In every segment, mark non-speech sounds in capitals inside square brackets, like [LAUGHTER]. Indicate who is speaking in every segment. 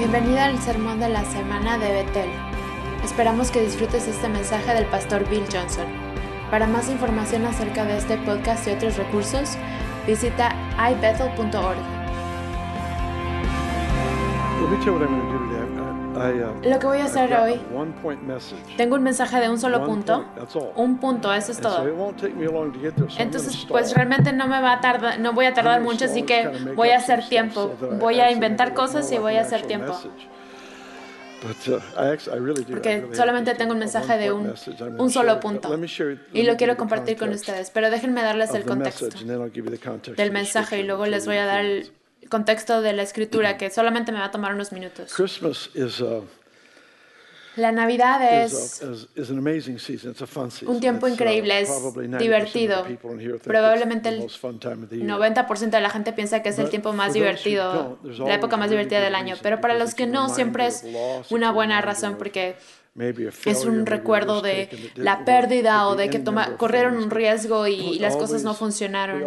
Speaker 1: Bienvenida al sermón de la semana de Betel. Esperamos que disfrutes este mensaje del pastor Bill Johnson. Para más información acerca de este podcast y otros recursos, visita ibethel.org.
Speaker 2: Pues brevemente.
Speaker 1: Lo que voy a hacer hoy, tengo un mensaje de un solo punto. Un punto, eso es todo. Entonces, pues realmente no me va a tardar, no voy a tardar mucho, así que voy a hacer tiempo. Voy a inventar cosas y voy a hacer tiempo. Porque solamente tengo un mensaje de un, un, solo punto. Y lo quiero compartir con ustedes, pero déjenme darles el contexto del mensaje y luego les voy a dar el contexto de la escritura que solamente me va a tomar unos minutos.
Speaker 2: Christmas is a,
Speaker 1: la Navidad es un tiempo increíble, es divertido. Probablemente el 90% de la gente piensa que es el tiempo más divertido, la época más divertida del año, pero para los que no, siempre es una buena razón porque es un recuerdo de la pérdida o de que toma, corrieron un riesgo
Speaker 2: y,
Speaker 1: y, las cosas no funcionaron.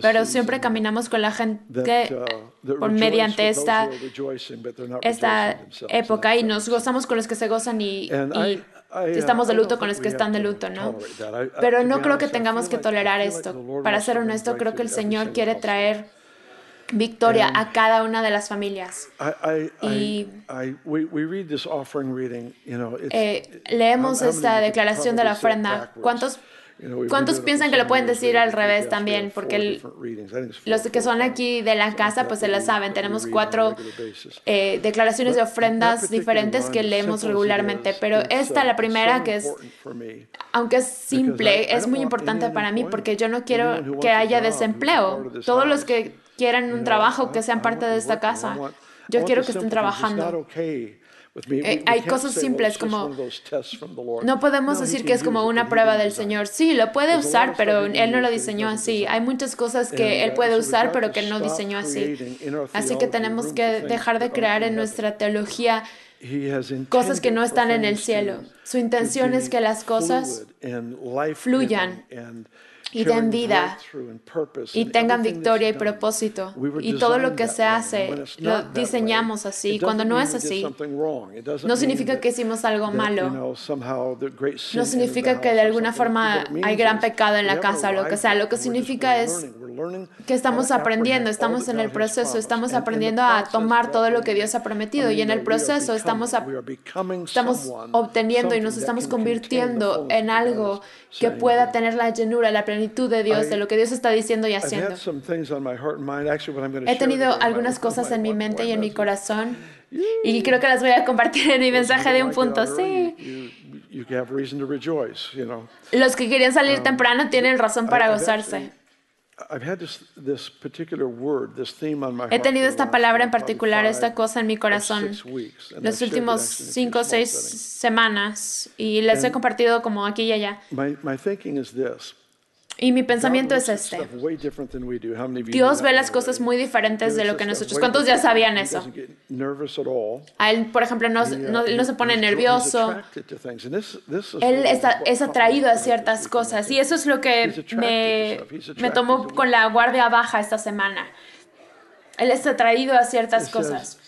Speaker 1: Pero siempre caminamos con la gente por, mediante esta, esta época y nos gozamos con los que se gozan y, y estamos de luto con los que están de luto, ¿no? Pero no creo que tengamos que tolerar esto. Para ser honesto, creo que el Señor quiere traer victoria a cada una de las familias. Y leemos esta declaración de la ofrenda. ¿Cuántos ¿Cuántos piensan que lo pueden decir al revés también? Porque el, los que son aquí de la casa, pues se la saben. Tenemos cuatro eh, declaraciones de ofrendas diferentes que leemos regularmente, pero esta, la primera, que es, aunque es simple, es muy importante para mí porque yo no quiero que haya desempleo. Todos los que quieran un trabajo, que sean parte de esta casa. Yo quiero que estén trabajando. Eh, hay cosas simples como no podemos decir que es como una prueba del Señor. Sí, lo puede usar, pero Él no lo diseñó así. Hay muchas cosas que Él puede usar, pero que Él
Speaker 2: no
Speaker 1: diseñó así. Así que tenemos que dejar de crear en nuestra teología cosas que no están en el cielo. Su intención es que las cosas fluyan y den vida y tengan victoria y propósito. Y todo lo que se hace lo diseñamos así. Cuando no es así, no significa que hicimos algo malo. No significa que de alguna forma hay gran pecado en la casa o lo que sea. Lo que significa es que estamos aprendiendo, estamos en el proceso, estamos aprendiendo a tomar todo lo que Dios ha prometido. Y en el proceso estamos, estamos obteniendo y nos estamos convirtiendo en algo que pueda tener la llenura, la plenitud de Dios, de lo que Dios está diciendo y haciendo. He tenido algunas cosas en mi mente y en mi corazón y creo que las voy a compartir en mi mensaje de un punto. Sí. Los que querían salir temprano tienen razón para gozarse. He tenido esta palabra en particular, esta cosa en mi corazón, los últimos cinco o seis semanas y les he compartido como aquí y allá. Y mi pensamiento es este. Dios ve las cosas muy diferentes de lo que nosotros. ¿Cuántos ya sabían eso? A él, por ejemplo, no, no, no se pone nervioso. Él está, es atraído a ciertas cosas. Y eso es lo que me, me tomó con la guardia baja esta semana. Él está atraído a ciertas cosas.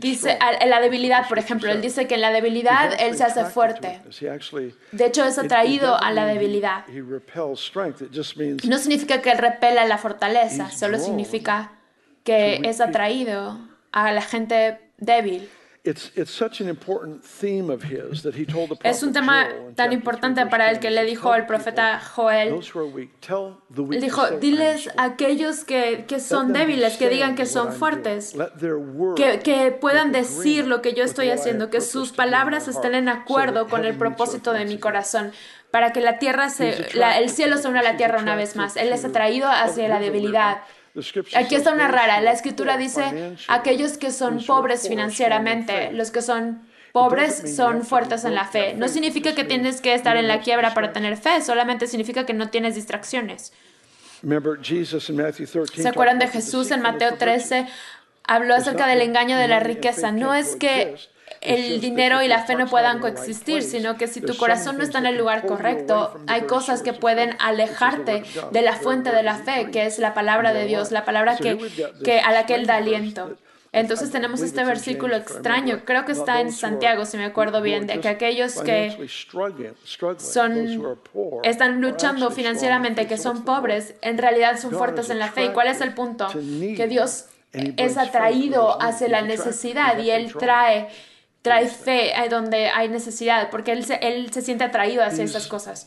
Speaker 1: Dice en la debilidad, por ejemplo, él dice que en la debilidad él se hace fuerte. De hecho, es atraído a la debilidad. No significa que él repela la fortaleza, solo significa que es atraído a la gente débil. Es un tema tan importante para él que le dijo al profeta Joel, dijo, diles a aquellos que, que, son débiles, que digan que son fuertes, que, que puedan decir lo que yo estoy haciendo, que sus palabras estén en acuerdo con el propósito de mi corazón para que la tierra se, la, el cielo se una a la tierra una vez más. Él es atraído hacia la debilidad, Aquí está una rara. La escritura dice, aquellos que son pobres financieramente, los que son pobres son fuertes en la fe. No significa que tienes que estar en la quiebra para tener fe, solamente significa que no tienes distracciones. ¿Se acuerdan de Jesús en Mateo 13? Habló acerca del engaño de la riqueza. No es que el dinero y la fe no puedan coexistir, sino que si tu corazón no está en el lugar correcto, hay cosas que pueden alejarte de la fuente de la fe, que es la palabra de Dios, la palabra que, que a la que Él da aliento. Entonces tenemos este versículo extraño, creo que está en Santiago, si me acuerdo bien, de que aquellos que son, están luchando financieramente, que son pobres, en realidad son fuertes en la fe. ¿Y cuál es el punto? Que Dios es atraído hacia la necesidad y Él trae trae fe donde hay necesidad, porque él se, él se siente atraído hacia esas cosas.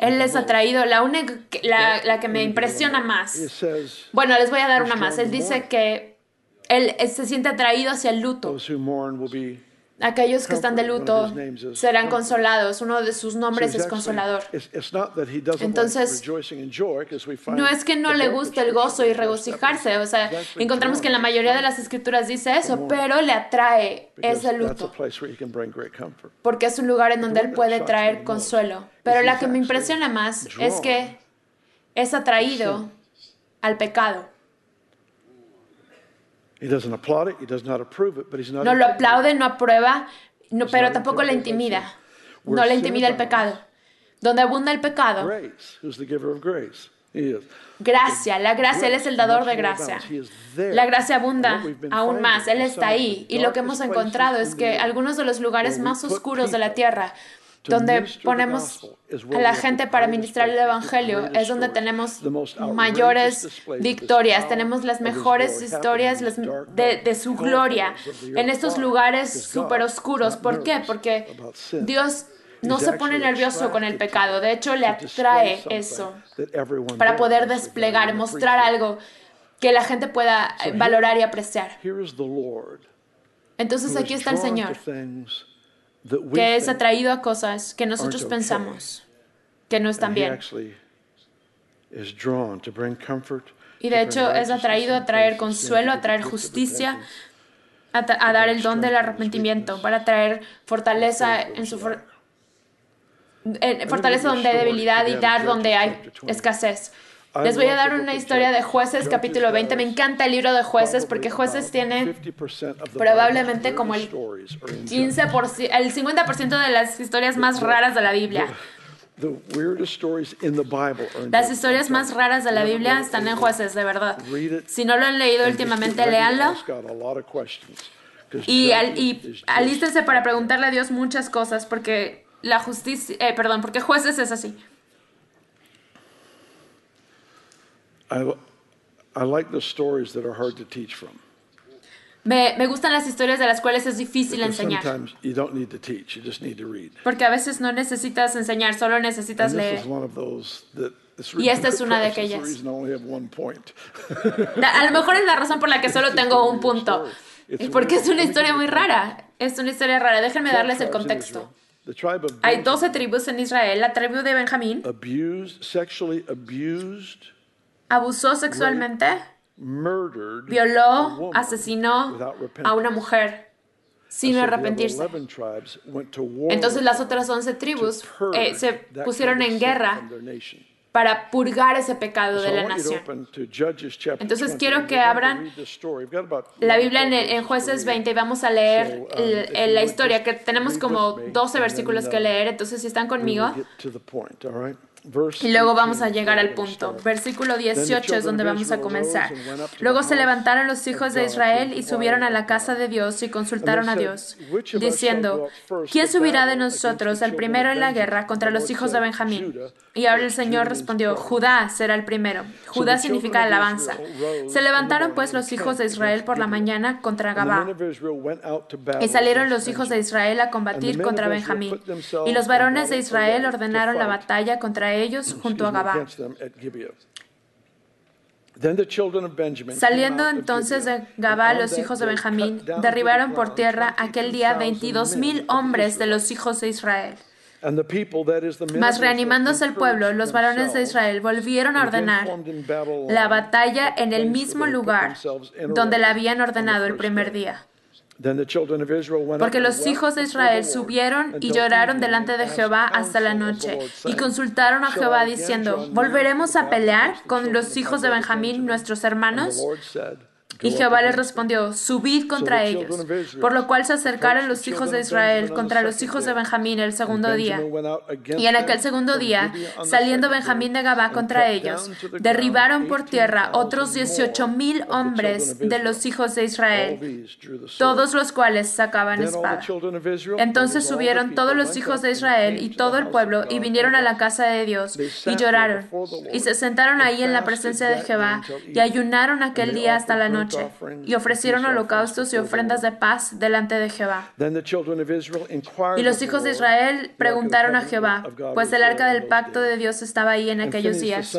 Speaker 1: Él es atraído, la única, la, la que me impresiona más. Bueno, les voy a dar una más. Él dice que él se siente atraído hacia el luto. Aquellos que están de luto serán consolados. Uno de sus nombres es consolador. Entonces, no es que no le guste el gozo y regocijarse. O sea, encontramos que en la mayoría de las escrituras dice eso, pero le atrae ese luto. Porque es un lugar en donde él puede traer consuelo. Pero la que me impresiona más es que es atraído al pecado. No lo aplaude, no aprueba, no, pero tampoco le intimida. No le intimida el pecado. Donde abunda el pecado. Gracia, la gracia, Él es el dador de gracia. La gracia abunda aún más, Él está ahí. Y lo que hemos encontrado es que algunos de los lugares más oscuros de la tierra donde ponemos a la gente para ministrar el Evangelio, es donde tenemos mayores victorias, tenemos las mejores historias de, su gloria en estos lugares súper oscuros. ¿Por qué? Porque Dios no se pone nervioso con el pecado, de hecho le atrae eso para poder desplegar, mostrar algo que la gente pueda valorar y apreciar. Entonces aquí está el Señor que es atraído a cosas que nosotros pensamos que no están bien. Y de hecho es atraído a traer consuelo, a traer justicia, a, dar el don del arrepentimiento, para traer fortaleza en su fortaleza donde hay debilidad y dar donde hay escasez. Les voy a dar una historia de jueces capítulo 20. Me encanta el libro de jueces porque jueces tiene probablemente como el 15%, el 50% de las historias más raras de la Biblia. Las historias más raras de la Biblia están en jueces, de verdad. Si no lo han leído últimamente, léanlo. Y, y alístense para preguntarle a Dios muchas cosas porque la justicia, eh, perdón, porque jueces es así. Me, me, gustan las historias de las cuales es difícil enseñar. Porque a veces no necesitas enseñar, solo necesitas leer. Y esta es una de aquellas. a lo mejor es la razón por la que solo tengo un punto. Porque es una historia muy rara. Es una historia rara. Déjenme darles el contexto. Hay 12 tribus en Israel. La tribu de Benjamín abusó sexualmente, violó, asesinó a una mujer sin arrepentirse. Entonces las otras 11 tribus eh, se pusieron en guerra para purgar ese pecado de la nación. Entonces quiero que abran la Biblia en, jueces 20 y vamos a leer la historia, que tenemos como 12 versículos que leer, entonces si están conmigo. Y luego vamos a llegar al punto. Versículo 18 es donde vamos a comenzar. Luego se levantaron los hijos de Israel y subieron a la casa de Dios y consultaron a Dios, diciendo, ¿quién subirá de nosotros el primero en la guerra contra los hijos de Benjamín? Y ahora el Señor respondió, Judá será el primero. Judá significa alabanza. Se levantaron pues los hijos de Israel por la mañana contra Gabá. Y salieron los hijos de Israel a combatir contra Benjamín. Y los varones de Israel ordenaron la batalla contra ellos junto a Gabá. Saliendo entonces de Gabá los hijos de Benjamín, derribaron por tierra aquel día veintidós mil hombres de los hijos de Israel. Mas reanimándose el pueblo, los varones de Israel volvieron a ordenar la batalla en el mismo lugar donde la habían ordenado el primer día. Porque los hijos de Israel subieron y lloraron delante de Jehová hasta la noche y consultaron a Jehová diciendo, ¿volveremos a pelear con los hijos de Benjamín, nuestros hermanos? Y Jehová les respondió, subid contra ellos. Por lo cual se acercaron los hijos de Israel contra los hijos de Benjamín el segundo día. Y en aquel segundo día, saliendo Benjamín de Gabá contra ellos, derribaron por tierra otros dieciocho mil hombres de los hijos de Israel, todos los cuales sacaban espada. Entonces subieron todos los hijos de Israel y todo el pueblo y vinieron a la casa de Dios y lloraron y se sentaron ahí en la presencia de Jehová y ayunaron aquel día hasta la noche y ofrecieron holocaustos y ofrendas de paz delante de Jehová. Y los hijos de Israel preguntaron a Jehová, pues el arca del pacto de Dios estaba ahí en aquellos días.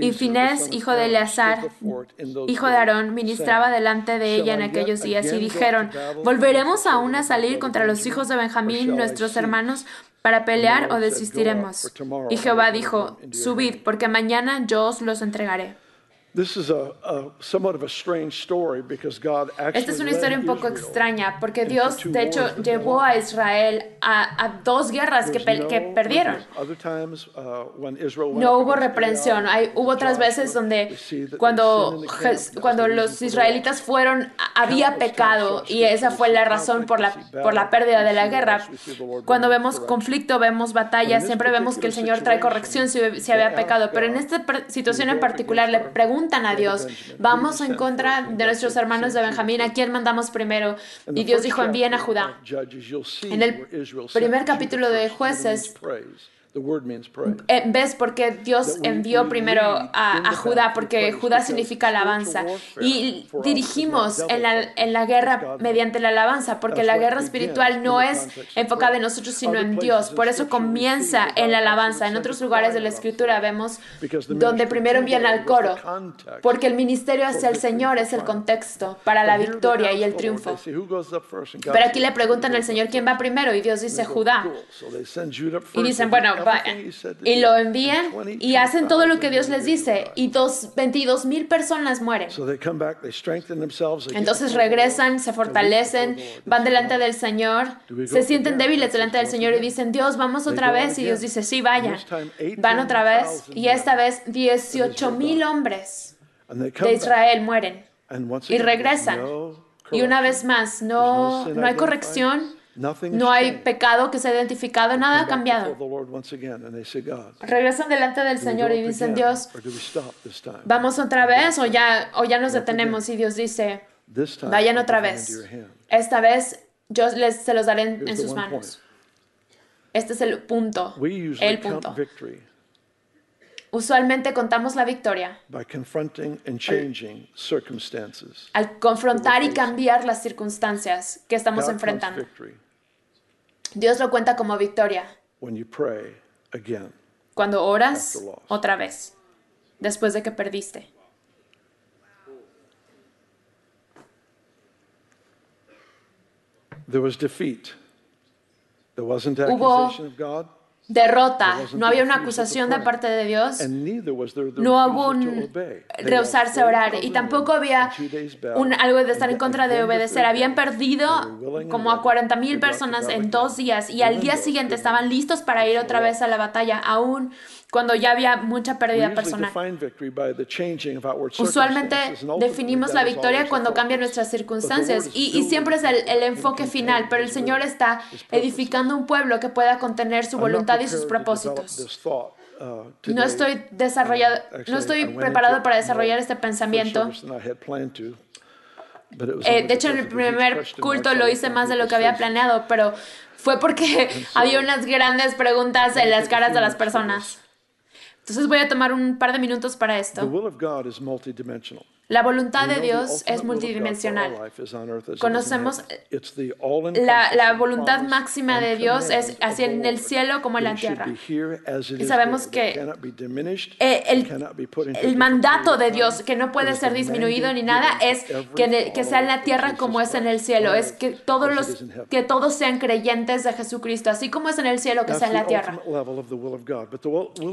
Speaker 1: Y Finés, hijo de Eleazar, hijo de Aarón, ministraba delante de ella en aquellos días y dijeron, ¿volveremos aún a salir contra los hijos de Benjamín, nuestros hermanos, para pelear o desistiremos? Y Jehová dijo, subid, porque mañana yo os los entregaré. Esta es una historia un poco extraña porque Dios, de hecho, llevó a Israel a, dos guerras que, que perdieron. Uh, no hubo reprensión. Hay, hubo otras veces donde cuando, cuando los israelitas fueron, había pecado y esa fue la razón por la, por la pérdida de la guerra. Cuando vemos conflicto, vemos batalla, siempre vemos que el Señor trae corrección si, si había pecado. Pero en esta situación en particular le pregunto a Dios, vamos en contra de nuestros hermanos de Benjamín, ¿a quién mandamos primero? Y Dios dijo, envíen a Judá. En el primer capítulo de jueces, ¿Ves por qué Dios envió primero a, Judá? Porque Judá significa alabanza. Y dirigimos en la, en la guerra mediante la alabanza, porque la guerra espiritual no es enfocada en nosotros, sino en Dios. Por eso comienza en la alabanza. En otros lugares de la Escritura vemos donde primero envían al coro, porque el ministerio hacia el Señor es el contexto para la victoria y el triunfo. Pero aquí le preguntan al Señor quién va primero y Dios dice Judá. Y dicen, bueno, y lo envían y hacen todo lo que Dios les dice y dos, 22 mil personas mueren. Entonces regresan, se fortalecen, van delante del Señor, se sienten débiles delante del Señor y dicen, Dios, vamos otra vez. Y Dios dice, sí, vayan. Van otra vez y esta vez 18 mil hombres de Israel mueren y regresan. Y una vez más, no, no hay corrección no hay pecado que se ha identificado, nada ha cambiado. Regresan delante del Señor y dicen, Dios, ¿vamos otra vez o ya, o ya nos detenemos? Y Dios dice, vayan otra vez. Esta vez yo les, se los daré en, sus manos. Este es el punto, el punto. Usualmente contamos la victoria al confrontar y cambiar las circunstancias que estamos enfrentando. Dios lo cuenta como victoria. Cuando oras otra vez, después de que perdiste. Hubo derrota, no había una acusación de parte de Dios, no hubo un rehusarse a orar. y tampoco había un, algo de estar en contra de obedecer. Habían perdido como a 40 mil personas en dos días. Y al día siguiente estaban listos para ir otra vez a la batalla, aún cuando ya había mucha pérdida personal. Usualmente definimos la victoria cuando cambian nuestras circunstancias. y, siempre es el, enfoque final, pero el Señor está edificando un pueblo que pueda contener su voluntad y sus propósitos. Uh, no estoy, desarrollado, no estoy preparado para desarrollar este pensamiento. Eh, de hecho, en el primer culto lo hice más de lo que había planeado, pero fue porque [LAUGHS] había unas grandes preguntas en las caras de las personas. Entonces voy a tomar un par de minutos para esto. La voluntad de Dios es multidimensional. Conocemos la, voluntad máxima de Dios es así en el cielo como en la tierra. Y sabemos que el, mandato de Dios, que no puede ser disminuido ni nada, es que, que sea en la tierra como es en el cielo. Es que todos, los, que todos sean creyentes de Jesucristo, así como es en el cielo, que sea en la tierra.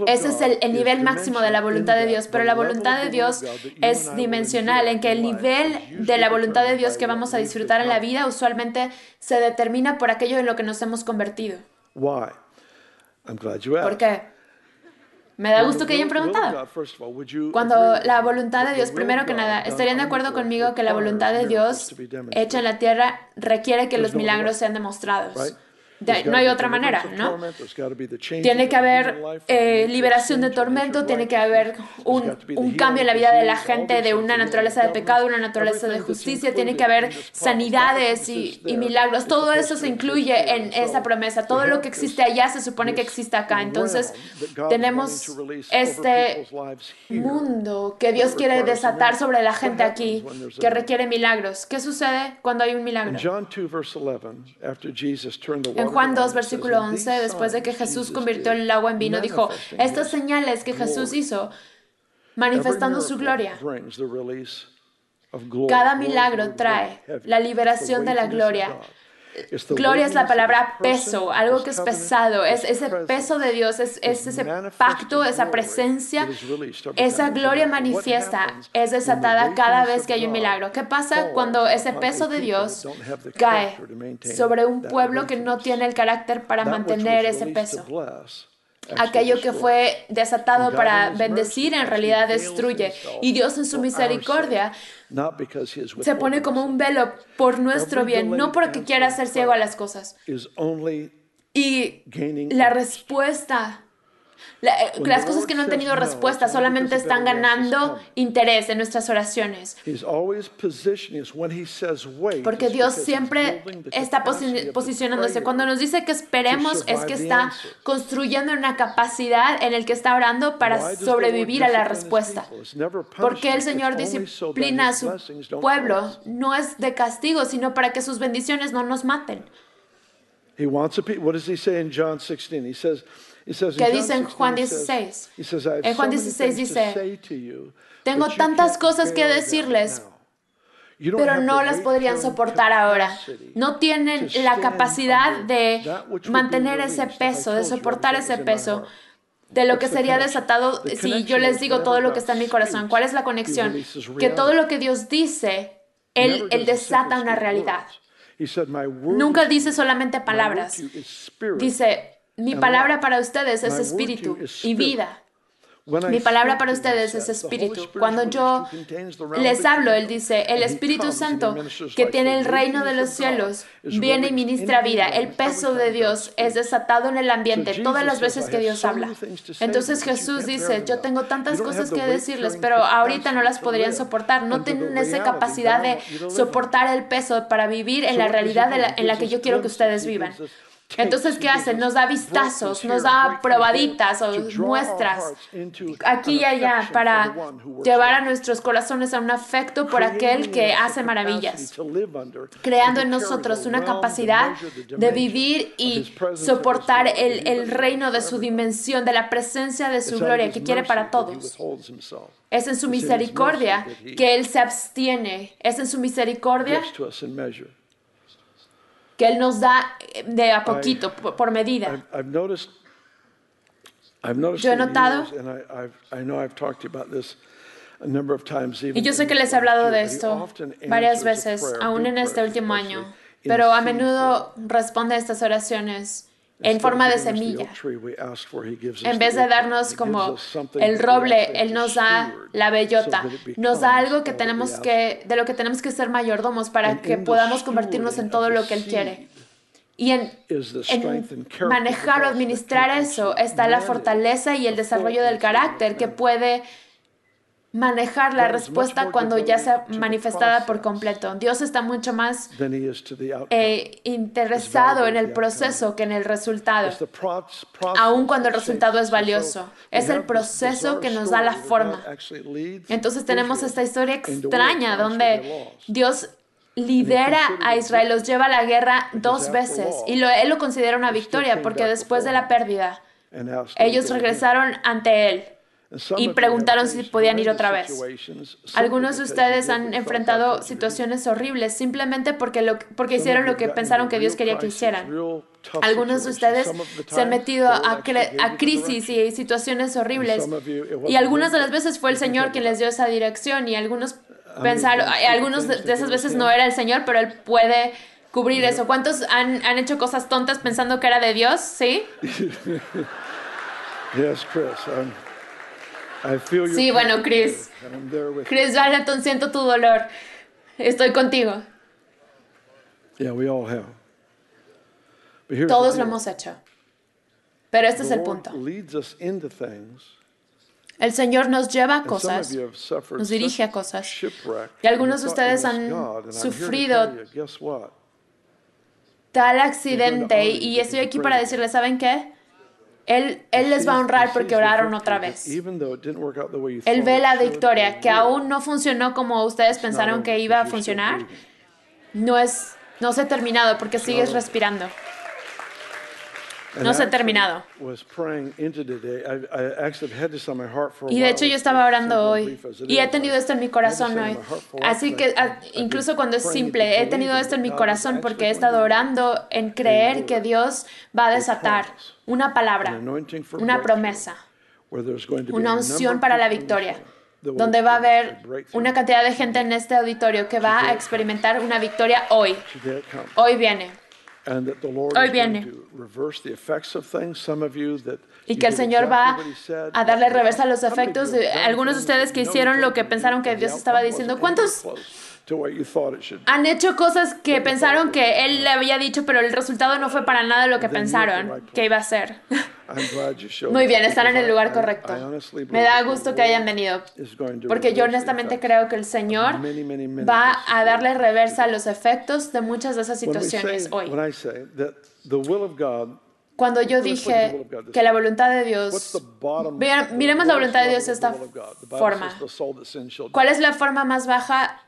Speaker 1: Ese es el, el nivel máximo de la voluntad de Dios, pero la voluntad de Dios es dimensional en que el nivel de la voluntad de Dios que vamos a disfrutar en la vida usualmente se determina por aquello en lo que nos hemos convertido. ¿Por qué? Me da gusto que hayan preguntado. Cuando la voluntad de Dios, primero que nada, ¿estarían de acuerdo conmigo que la voluntad de Dios hecha en la tierra requiere que los milagros sean demostrados? No hay otra manera, ¿no? Tiene que haber eh, liberación de tormento, tiene que haber un, un, cambio en la vida de la gente de una naturaleza de pecado, una naturaleza de justicia, tiene que haber sanidades y, y milagros. Todo eso se incluye en esa promesa. Todo lo que existe allá se supone que existe acá. Entonces, tenemos este mundo que Dios quiere desatar sobre la gente aquí, que requiere milagros. ¿Qué sucede cuando hay un milagro? En Juan 2, versículo 11, después de que Jesús convirtió el agua en vino, dijo, estas señales que Jesús hizo, manifestando su gloria. Cada milagro trae la liberación de la gloria Gloria es la palabra peso, algo que es pesado, es ese peso de Dios, es, ese pacto, esa presencia, esa gloria manifiesta, es desatada cada vez que hay un milagro. ¿Qué pasa cuando ese peso de Dios cae sobre un pueblo que no tiene el carácter para mantener ese peso? Aquello que fue desatado para bendecir en realidad destruye. Y Dios en su misericordia se pone como un velo por nuestro bien, no porque quiera hacer ciego a las cosas. Y la respuesta eh, las cosas que no han tenido respuesta solamente están ganando interés en nuestras oraciones. Porque Dios siempre está posicionándose. Cuando nos dice que esperemos es que está construyendo una capacidad en el que está orando para sobrevivir a la respuesta. Porque el Señor disciplina a su pueblo no es de castigo, sino para que sus bendiciones no nos maten.
Speaker 2: He wants a what does he say in John 16? He says
Speaker 1: ¿Qué dice en Juan 16? En Juan 16 dice, tengo tantas cosas que decirles, pero no las podrían soportar ahora. No tienen la capacidad de mantener ese peso, de soportar ese peso de lo que sería desatado si yo les digo todo lo que está en mi corazón. ¿Cuál es la conexión? Que todo lo que Dios dice, Él, él desata una realidad. Nunca dice solamente palabras. Dice, mi palabra para ustedes es espíritu y vida. Mi palabra para ustedes es espíritu. Cuando yo les hablo, Él dice, el Espíritu Santo que tiene el reino de los cielos viene y ministra vida. El peso de Dios es desatado en el ambiente todas las veces que Dios habla. Entonces Jesús dice, yo tengo tantas cosas que decirles, pero ahorita no las podrían soportar. No tienen esa capacidad de soportar el peso para vivir en la realidad en la que yo quiero que ustedes vivan. Entonces, ¿qué hace? Nos da vistazos, nos da probaditas o muestras aquí y allá para llevar a nuestros corazones a un afecto por aquel que hace maravillas, creando en nosotros una capacidad de vivir y soportar el, el reino de su dimensión, de la presencia de su gloria que quiere para todos. Es en su misericordia que Él se abstiene, es en su misericordia que Él nos da eh, de a poquito, por medida. Yo he notado, y yo sé que les he hablado de esto varias veces, aún en este último año, pero a menudo responde a estas oraciones en forma de semilla. En vez de darnos como el roble, Él nos da la bellota, nos da algo que tenemos que, de lo que tenemos que ser mayordomos para que podamos convertirnos en todo lo que Él quiere. Y en, en, manejar o administrar eso está la fortaleza y el desarrollo del carácter que puede manejar la respuesta cuando ya sea manifestada por completo. Dios está mucho más eh, interesado en el proceso que en el resultado, aun cuando el resultado es valioso. Es el proceso que nos da la forma. Entonces tenemos esta historia extraña donde Dios lidera a Israel, los lleva a la guerra dos veces y lo, él lo considera una victoria porque después de la pérdida, ellos regresaron ante él y preguntaron si podían ir otra vez. Algunos de ustedes han enfrentado situaciones horribles simplemente porque, lo, porque hicieron lo que pensaron que Dios quería que hicieran. Algunos de ustedes se han metido a, a crisis y situaciones horribles y algunas de las veces fue el Señor quien les dio esa dirección y algunos pensaron, algunos de esas veces no era el Señor, pero Él puede cubrir eso. ¿Cuántos han, han hecho cosas tontas pensando que era de Dios? ¿Sí? [LAUGHS]
Speaker 2: Yes, Chris. I'm, I feel your
Speaker 1: Sí, bueno, Chris. Chris Barleton, siento tu dolor. Estoy contigo. Todos lo hemos hecho. Pero este es el punto. El Señor nos lleva a cosas, nos dirige a cosas. Y algunos de ustedes han sufrido tal accidente y estoy aquí para decirles, ¿saben qué? Él, él les va a honrar porque oraron otra vez. Él ve la victoria,
Speaker 2: or
Speaker 1: que aún no funcionó como ustedes pensaron que iba a funcionar. No es, no se ha terminado porque sigues respirando. No se ha terminado. Y de hecho yo estaba orando hoy y he tenido esto en mi corazón hoy. Así que
Speaker 2: I-
Speaker 1: a-
Speaker 2: I've been
Speaker 1: incluso cuando es simple, he tenido esto en mi corazón porque he estado orando en creer que Dios va a desatar una palabra, una promesa, una unción para la victoria, donde va a haber una cantidad de gente en este auditorio que va a experimentar una victoria hoy. Hoy viene. Hoy viene. Y que el Señor va a darle reversa a los efectos de algunos de ustedes que hicieron lo que pensaron que Dios estaba diciendo. ¿Cuántos
Speaker 2: to what you thought it should be?
Speaker 1: han hecho cosas que pensaron que Él le había dicho, pero el resultado no fue para nada lo que pensaron que iba a ser?
Speaker 2: I'm glad you showed [LAUGHS]
Speaker 1: Muy bien, están en el lugar correcto. Me da gusto que hayan venido,
Speaker 2: is going to
Speaker 1: porque yo honestamente creo que el Señor va
Speaker 2: of
Speaker 1: a darle reversa a los efectos de muchas de esas situaciones hoy. Cuando yo dije
Speaker 2: of God this
Speaker 1: que la voluntad de Dios, miremos la voluntad de Dios de esta forma. ¿cuál es la forma más baja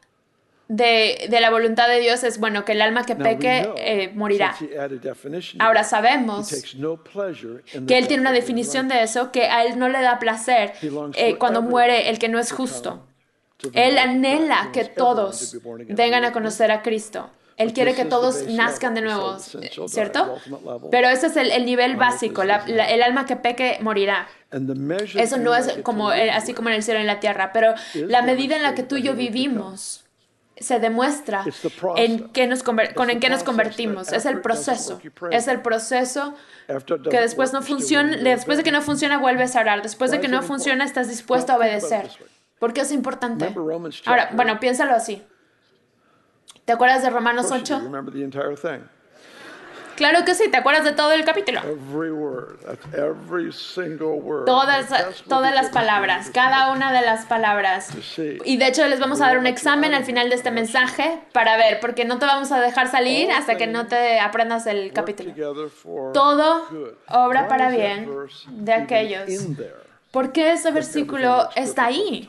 Speaker 1: de, de la voluntad de Dios? Es bueno, que el alma que peque eh, morirá. Ahora sabemos que Él tiene una definición de eso, que a Él no le da placer eh, cuando muere el que no es
Speaker 2: to
Speaker 1: justo. Él anhela que todos vengan a conocer a Cristo. Él quiere que todos nazcan de nuevo, ¿cierto? Pero ese es el, el nivel básico, la- la- el alma que peque morirá. Eso no es como eh, así como en el cielo y en la tierra, pero la medida en la que tú y yo vivimos se demuestra en qué nos con en qué nos convertimos. Es el proceso. Es el proceso que después no funciona, después de que no funciona vuelves a orar, después de que no funciona estás dispuesto a obedecer. ¿Por qué es importante? Ahora, bueno, piénsalo así. ¿Te acuerdas de Romanos
Speaker 2: course you do.
Speaker 1: 8? Claro que sí, ¿te acuerdas de todo el capítulo?
Speaker 2: Every word. That's every single word.
Speaker 1: Todas, todas las palabras, cada una de las palabras. Y de hecho les vamos a dar un examen al final de este mensaje para ver, porque no te vamos a dejar salir hasta que no te aprendas el capítulo. Todo obra para bien de aquellos. ¿Por qué ese versículo está ahí?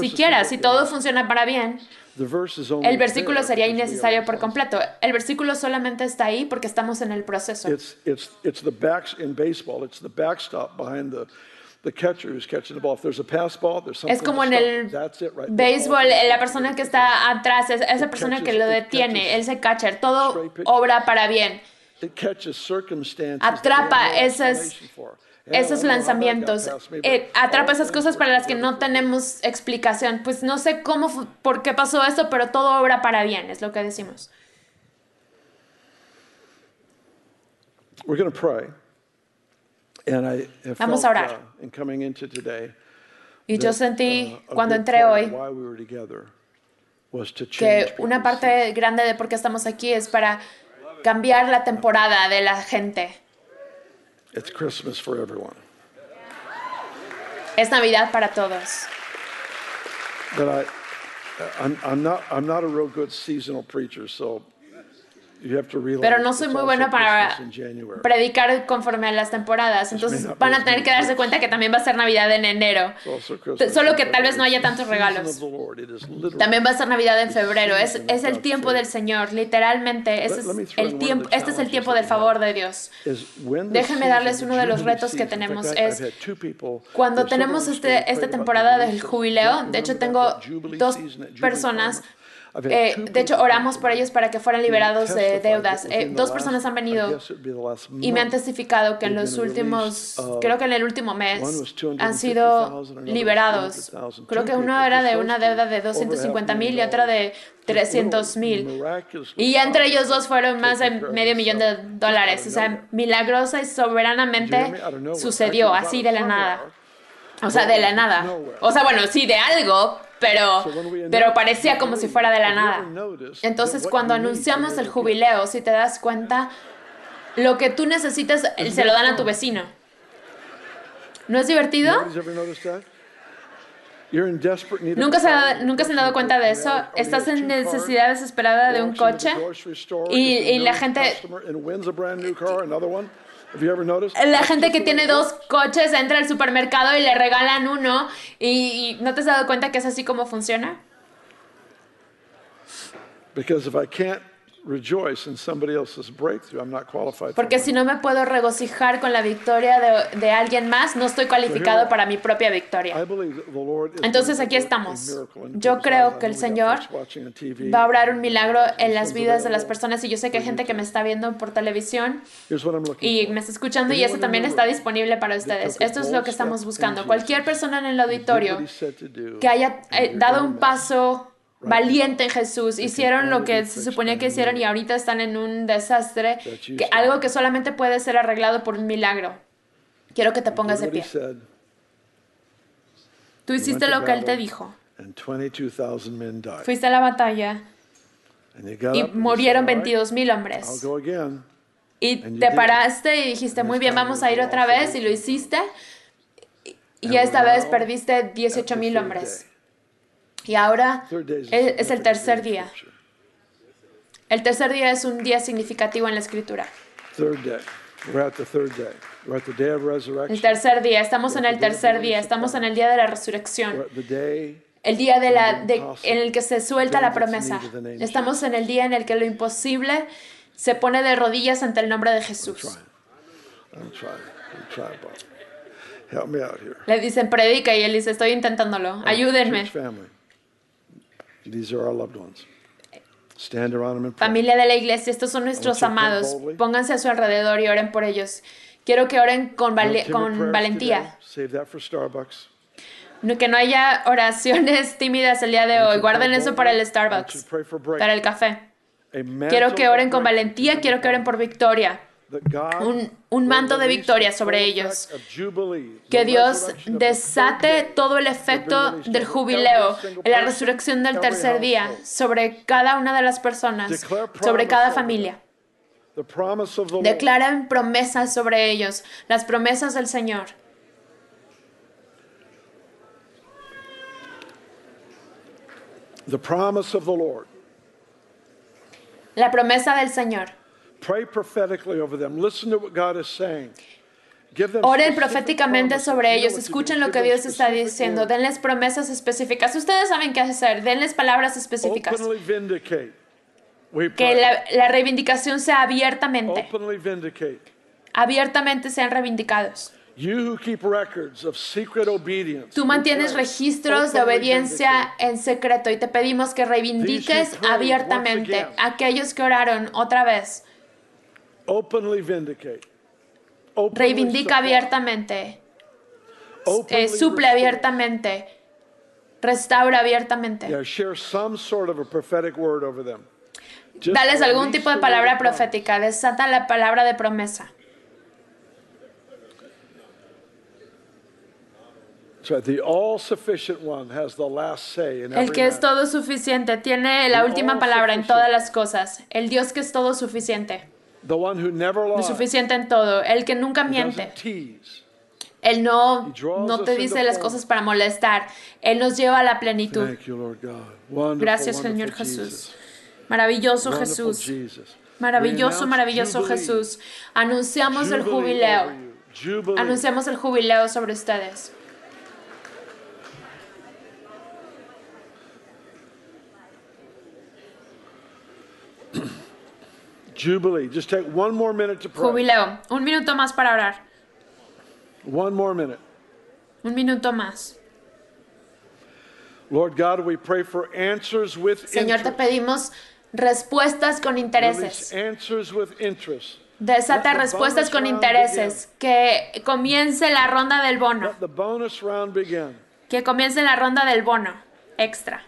Speaker 1: Siquiera, si todo funciona para bien, El versículo sería innecesario
Speaker 2: in
Speaker 1: por completo. El versículo solamente está ahí porque estamos en el proceso. Es como en el béisbol, eh, la persona que está atrás, es esa persona que lo detiene, él se catcher, todo obra para bien. Atrapa
Speaker 2: no
Speaker 1: esos- lanzamientos, eh, atrapa esas cosas para las que no tenemos explicación. Pues no sé cómo, por qué pasó esto, pero todo obra para bien, es lo que decimos.
Speaker 2: We're going to pray. And I have
Speaker 1: Vamos a orar.
Speaker 2: uh, today,
Speaker 1: Y yo sentí
Speaker 2: uh,
Speaker 1: cuando entré hoy que una parte grande de por qué estamos aquí es para cambiar la temporada de la gente.
Speaker 2: It's Christmas for everyone.
Speaker 1: Es Navidad para todos.
Speaker 2: But I, I'm, I'm not, I'm not a real good seasonal preacher, so
Speaker 1: Pero no soy muy bueno para predicar conforme a las temporadas. Entonces van a tener que darse cuenta que también va a ser Navidad en enero. Solo que tal vez no haya tantos regalos. También va a ser Navidad en febrero. Es, es el tiempo del Señor, literalmente. Ese es el tiempo, este es el tiempo del favor de Dios. Déjenme darles uno de los retos que tenemos es Cuando tenemos este, esta temporada del jubileo, de hecho tengo dos personas Eh, de hecho, oramos por ellos para que fueran liberados de deudas. Eh,
Speaker 2: the
Speaker 1: dos personas han venido y me han testificado que en los últimos,
Speaker 2: uh,
Speaker 1: creo que en el último mes, han sido
Speaker 2: 250,000, another was
Speaker 1: liberados.
Speaker 2: 300,000.
Speaker 1: Creo que uno era de una deuda de
Speaker 2: over half a
Speaker 1: 250 mil y otra de
Speaker 2: dollars.
Speaker 1: 300 mil. Y entre ellos dos fueron más de medio millón de dólares. O sea, milagrosa y soberanamente sucedió, así de la nada. O sea, de la nada. O sea, bueno, sí, de algo, pero, pero parecía como si fuera de la nada. Entonces, cuando anunciamos el jubileo, si te das cuenta, lo que tú necesitas se lo dan a tu vecino. ¿No es divertido? ¿Nunca se, ha- nunca se han dado cuenta de eso? Estás en necesidad desesperada de un coche y- y la gente- La gente que tiene dos coches entra al supermercado y le regalan uno y, y ¿no te has dado cuenta que es así como funciona?
Speaker 2: Because if I can't rejoice in somebody else's breakthrough, I'm not qualified
Speaker 1: Porque si no me puedo regocijar con la victoria de, de alguien más, no estoy cualificado para mi propia victoria.
Speaker 2: I believe that the Lord is
Speaker 1: Entonces, aquí estamos. Yo creo que el Señor. Va a obrar un milagro en las vidas de las personas y yo sé que hay gente que me está viendo por televisión y me está escuchando y eso también está disponible para ustedes. Esto es lo que estamos buscando. Cualquier persona en el auditorio que haya eh, dado un paso valiente en Jesús, hicieron lo que se suponía que hicieron y ahorita están en un desastre, que algo que solamente puede ser arreglado por un milagro. Quiero que te pongas de pie. Tú hiciste lo que Él te dijo.
Speaker 2: and 22,000 men died.
Speaker 1: Fuiste a la batalla y murieron
Speaker 2: said, "All right,
Speaker 1: 22 mil hombres. Y te paraste y dijiste, muy bien, vamos a ir otra vez, y lo hiciste. Y- Y esta vez perdiste 18 mil hombres. Y ahora es, el tercer día. El tercer día es un día significativo en la escritura.
Speaker 2: Third day. We're at the third day. We're at the day of
Speaker 1: El
Speaker 2: resurrection.
Speaker 1: tercer día, estamos en el tercer día, estamos en el día de la resurrección. El día de la, de- en el que se suelta la promesa. Estamos en el día en el que lo imposible se pone de rodillas ante el nombre de Jesús. Le dicen, predica, y él dice, estoy intentándolo, ayúdenme.
Speaker 2: These are our loved ones. Stand around them and pray.
Speaker 1: Familia de la iglesia, estos son nuestros amados. Pónganse a su alrededor y oren por ellos. Quiero que oren con, vale- con valentía.
Speaker 2: Save that for Starbucks.
Speaker 1: No- Que no haya oraciones [LAUGHS] tímidas el día de hoy. Guarden eso para el Starbucks, para el café. Quiero que oren con valentía, quiero que oren por victoria. Un- un manto de victoria sobre ellos. Que Dios desate todo el efecto del jubileo, en la resurrección del tercer día, sobre cada una de las personas, sobre cada familia. Declaran promesas sobre ellos, las promesas del Señor.
Speaker 2: The promise of the Lord.
Speaker 1: La promesa del Señor.
Speaker 2: Pray prophetically over them. Listen to what God is saying. Give them
Speaker 1: Oren proféticamente sobre ellos, escuchen lo que Dios está diciendo, denles promesas específicas. Ustedes saben qué hacer, denles palabras específicas. Que la, la reivindicación sea abiertamente, abiertamente sean reivindicados. Tú mantienes registros de obediencia en secreto y te pedimos que reivindiques abiertamente. aquellos que oraron otra vez.
Speaker 2: Openly vindicate. Openly
Speaker 1: Reivindica abiertamente, eh, suple abiertamente, restaura abiertamente.
Speaker 2: Yeah, share some sort of a prophetic word over them. Just
Speaker 1: Dales algún tipo de palabra profética, desata la palabra de promesa. El que es todo suficiente tiene la última palabra en todas las cosas. El Dios que es todo suficiente, Lo
Speaker 2: lies.
Speaker 1: suficiente en todo, el que nunca miente. Él no, no te dice las cosas para molestar. Él nos lleva a la plenitud. Gracias, Señor. Jesús. Maravilloso Jesús. Maravilloso, maravilloso. Jesús. Anunciamos el jubileo. Anunciamos el jubileo sobre ustedes.
Speaker 2: Jubilee. Just take one more minute to pray.
Speaker 1: Jubileo. Un minuto más para orar.
Speaker 2: One more minute.
Speaker 1: Un minuto más.
Speaker 2: Lord God, we pray for answers with
Speaker 1: Señor, te pedimos respuestas con intereses.
Speaker 2: answers with interest.
Speaker 1: Desata respuestas con intereses. Que comience la ronda del bono.
Speaker 2: Let the bonus round begin.
Speaker 1: Que comience la ronda del bono extra.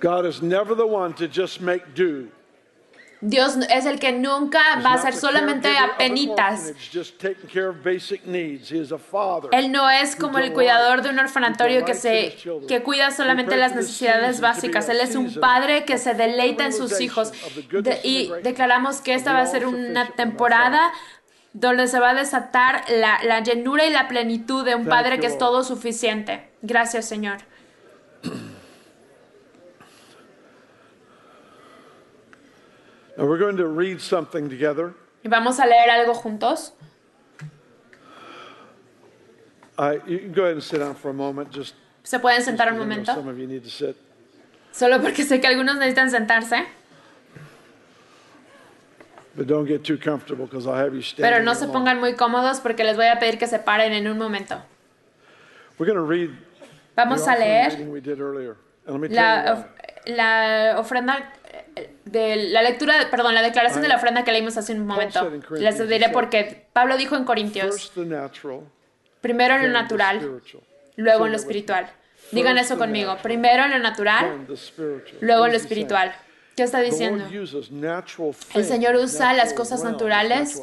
Speaker 2: God is never the one to just make do.
Speaker 1: Dios es el que nunca va a ser solamente
Speaker 2: a father.
Speaker 1: Él no es como el cuidador de un orfanatorio que se que cuida solamente las necesidades básicas. Él es un padre que se deleita en sus hijos. De- y declaramos que esta va a ser una temporada donde se va a desatar la, la llenura y la plenitud de un padre que es todo suficiente. Gracias, Señor.
Speaker 2: Now we're going to read something together.
Speaker 1: Y vamos a leer algo juntos.
Speaker 2: I, you can go ahead and sit down for a moment. Just
Speaker 1: Se pueden sentar un momento.
Speaker 2: some of you need to sit.
Speaker 1: Solo porque sé que algunos necesitan sentarse.
Speaker 2: But don't get too comfortable because I'll have you standing.
Speaker 1: Pero no se pongan muy cómodos porque les voy a pedir que se paren en un momento.
Speaker 2: We're going to read
Speaker 1: Vamos
Speaker 2: the
Speaker 1: a leer
Speaker 2: we did earlier. And let me
Speaker 1: la, of- la ofrenda de la lectura, perdón, la declaración de la ofrenda que leímos hace un momento. Les diré porque Pablo dijo en. Corintios, primero en lo natural, luego en lo espiritual. Digan eso conmigo, primero en lo natural, luego en lo espiritual. ¿Qué está diciendo? El Señor usa las cosas naturales,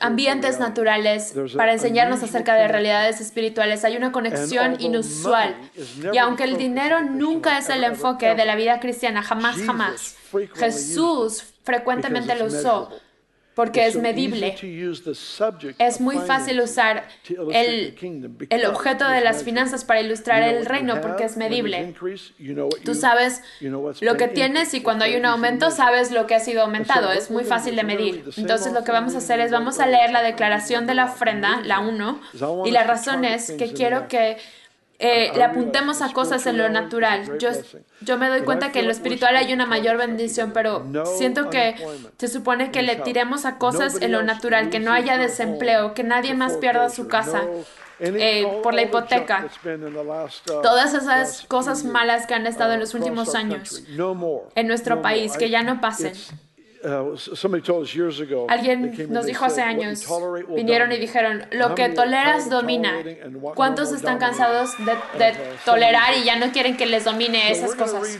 Speaker 1: ambientes naturales para enseñarnos acerca de realidades espirituales. Hay una conexión inusual. Y aunque el dinero nunca es el enfoque de la vida cristiana, jamás, jamás. Jesús frecuentemente lo usó. Porque es medible. Es muy fácil usar el, el objeto de las finanzas para ilustrar el reino porque es medible. Tú sabes lo que tienes y cuando hay un aumento sabes lo que ha sido aumentado. Es muy fácil de medir. Entonces lo que vamos a hacer es vamos a leer la declaración de la ofrenda, la 1,
Speaker 2: Because I want
Speaker 1: y la razón es que quiero que eh, le apuntemos a cosas en lo natural. Yo, yo me doy cuenta que en lo espiritual hay una mayor bendición, pero siento que se supone que le tiremos a cosas en lo natural, que no haya desempleo, que nadie más pierda su casa eh, por la hipoteca.
Speaker 2: uh,
Speaker 1: Todas esas cosas malas que han estado en los
Speaker 2: uh, across
Speaker 1: últimos años en nuestro país, que ya no pasen.
Speaker 2: It's, somebody told us years ago,
Speaker 1: Alguien nos dijo hace
Speaker 2: said, "What you
Speaker 1: años, vinieron y
Speaker 2: dominate."
Speaker 1: dijeron, lo que toleras domina. ¿Cuántos están cansados de, de tolerar y ya no quieren que les domine esas cosas?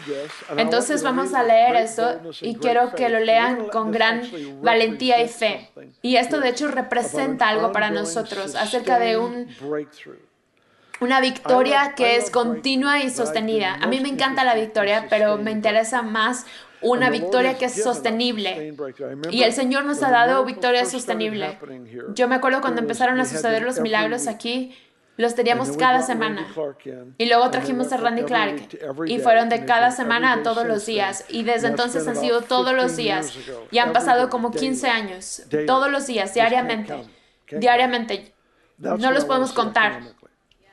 Speaker 1: Entonces vamos a leer
Speaker 2: boldness
Speaker 1: y quiero que lo lean con gran valentía y fe. Y esto de hecho representa algo para nosotros acerca de un, una victoria que es continua y sostenida. A mí me encanta la victoria, pero me interesa más una victoria que es sostenible. Y el Señor nos ha dado victoria sostenible. Yo me acuerdo cuando empezaron a suceder los milagros aquí, los teníamos cada semana. Y luego trajimos a Randy Clark y fueron de cada semana a todos los días. Y desde entonces han sido todos los
Speaker 2: 15
Speaker 1: días. Y han pasado como
Speaker 2: daily.
Speaker 1: 15 años. Todos los días, diariamente. Diariamente. No los podemos contar.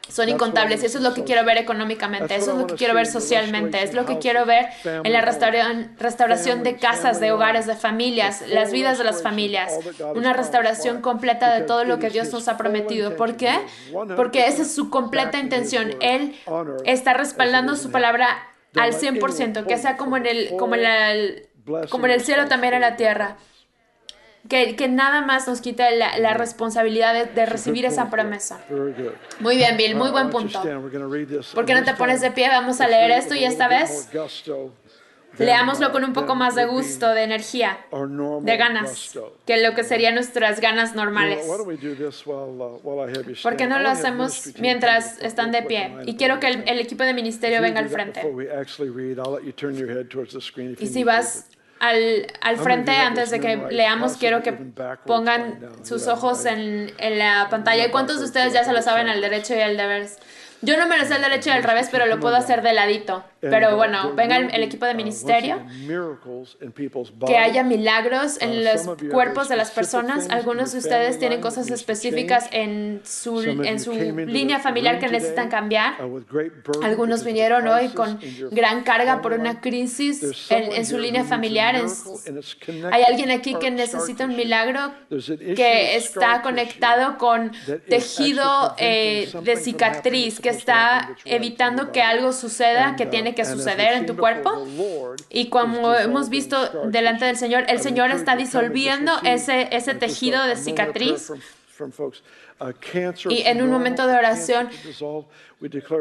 Speaker 1: Son incontables eso es lo que quiero ver económicamente, eso es lo que quiero ver socialmente, es lo que quiero ver en la restauración, restauración de casas, de hogares, de familias, las vidas de las familias, una restauración completa de todo lo que Dios nos ha prometido. ¿Por qué?
Speaker 2: He is 100%
Speaker 1: Porque esa es su completa intención. Él está respaldando su palabra al
Speaker 2: let
Speaker 1: 100%, que sea como en el, como en el, como en el cielo también en la tierra. Que, que nada más nos quite la, la responsabilidad de, de recibir esa promesa. Muy bien, Bill, muy buen punto. ¿Por qué no te pones de pie? Vamos a leer esto y esta vez leámoslo
Speaker 2: uh,
Speaker 1: con un poco
Speaker 2: than
Speaker 1: más de gusto, de energía, de ganas, que lo que serían nuestras ganas normales.
Speaker 2: uh,
Speaker 1: ¿Por qué no lo hacemos mientras están de pie? Y quiero que el, el equipo de ministerio venga al frente. Y si vas al, al frente antes de
Speaker 2: this
Speaker 1: que leamos, quiero que pongan sus ojos en, en la pantalla. ¿Y
Speaker 2: Not
Speaker 1: cuántos de ustedes ya se lo saben al derecho y al revés? Yo no me lo sé al derecho y al revés, pero lo puedo hacer de ladito. Pero bueno, venga el, el equipo de ministerio, que haya milagros en los cuerpos de las personas. Algunos de ustedes tienen cosas específicas en su, en su línea familiar que necesitan cambiar. Algunos vinieron hoy con gran carga por una crisis en, en su línea familiar. Hay alguien aquí que necesita un milagro que está conectado con tejido eh, de cicatriz, que está evitando que algo suceda que tiene que suceder en tu cuerpo. Y como hemos visto delante del Señor, el Señor está disolviendo ese, ese tejido de cicatriz y en un momento de oración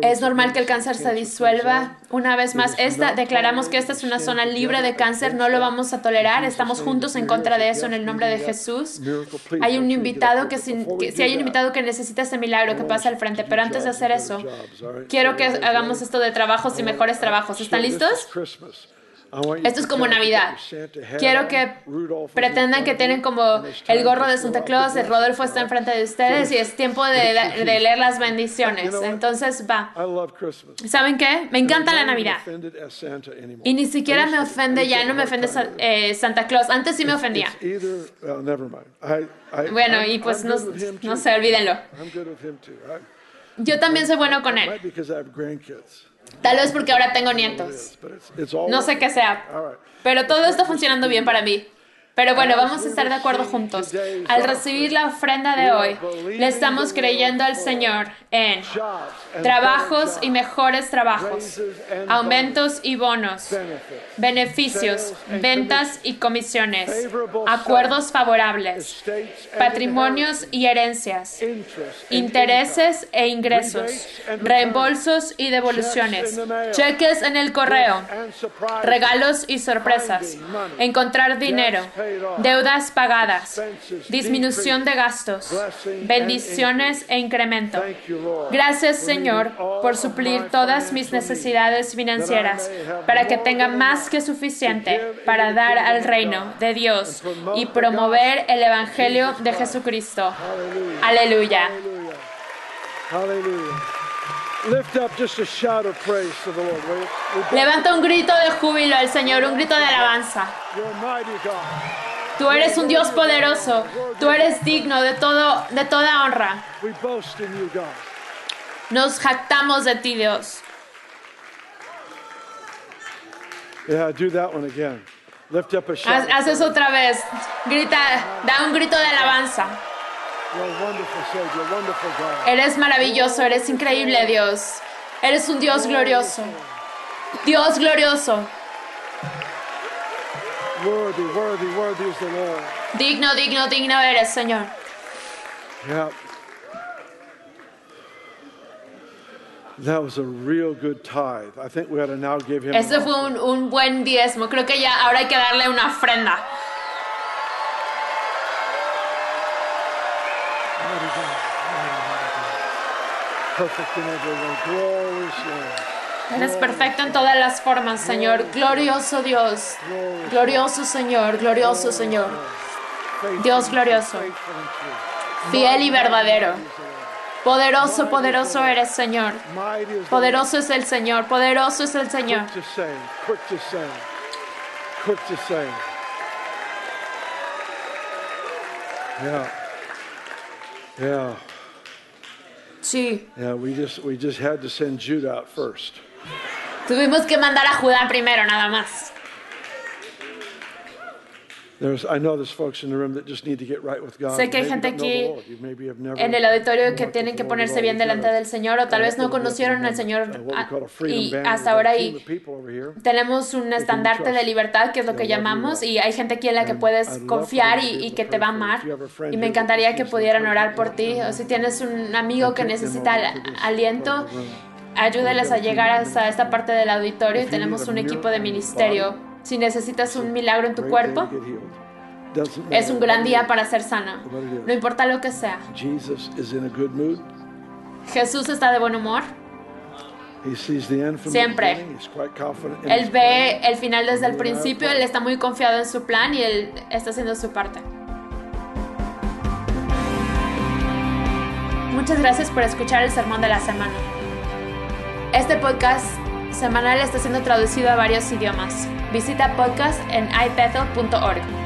Speaker 1: es normal que el cáncer se disuelva. Una vez más, esta, declaramos que esta es una zona libre de cáncer, no lo vamos a tolerar. Estamos juntos en contra de eso en el nombre de Jesús. Hay un invitado que si, si hay un invitado que necesita ese milagro, que pase al frente. Pero antes de hacer eso, quiero que hagamos esto de trabajos y mejores trabajos. ¿Están listos? Esto es como Navidad. Quiero que pretendan que tienen como el gorro de Santa Claus, el Rodolfo está enfrente de ustedes y es tiempo de, leer las bendiciones. Entonces va. ¿Saben qué? Me encanta la Navidad. Y ni siquiera me ofende, ya no me ofende eh, Santa Claus. Antes sí me ofendía. Bueno, y pues no, no sé, olvídenlo. Yo también soy bueno con él. Tal vez porque ahora tengo nietos. No sé qué sea. Pero todo está funcionando bien para mí. Pero bueno, vamos a estar de acuerdo juntos. Al recibir la ofrenda de hoy, le estamos creyendo al Señor en trabajos y mejores trabajos, aumentos y bonos, beneficios, ventas y comisiones, acuerdos favorables, patrimonios y herencias, intereses e ingresos, reembolsos y devoluciones, cheques en el correo, regalos y sorpresas, encontrar dinero deudas pagadas, disminución de gastos, bendiciones e incremento. Gracias Señor por suplir todas mis necesidades financieras para que tenga más que suficiente para dar al reino de Dios y promover el Evangelio de Jesucristo. Aleluya. Levanta un grito de júbilo al Señor, un grito de alabanza. Tú eres un Dios poderoso. Tú eres digno de todo de toda honra. Nos jactamos de ti, Dios. Haz, eso otra vez. Grita, da un grito de alabanza. Eres maravilloso, eres increíble, Dios. Eres un Dios glorioso. Dios glorioso. Digno, digno, digno eres, Señor. Ese fue un, un buen diezmo. Creo que ya ahora hay que darle una ofrenda. Eres perfecto en todas las formas, Señor. Glorioso Dios. Glorioso Señor. Glorioso Señor. Dios glorioso. Fiel y verdadero. Poderoso, poderoso eres, Señor. Poderoso es el Señor. Poderoso es el Señor. Yeah. Yeah. Sí.
Speaker 2: Yeah, we just we just had to send Judah out first.
Speaker 1: Tuvimos que mandar a Judá primero, nada más. Sé que hay gente aquí en el auditorio que tienen que ponerse bien delante del Señor o tal vez no conocieron al Señor y hasta ahora y tenemos un estandarte de libertad que es lo que llamamos y hay gente aquí en la que puedes confiar y, que te va a amar. Y me encantaría que pudieran orar por ti o si tienes un amigo que necesita aliento ayúdales a llegar hasta esta parte del auditorio y tenemos un equipo de ministerio si necesitas un milagro en tu cuerpo, es un gran día para ser sana. No importa lo que sea. Jesús está de buen humor. Siempre. Él ve el final desde el principio, él está muy confiado en su plan y él está haciendo su parte. Muchas gracias por escuchar el sermón de la semana. Este podcast semanal está siendo traducido a varios idiomas. Visita podcast en ibethel.org.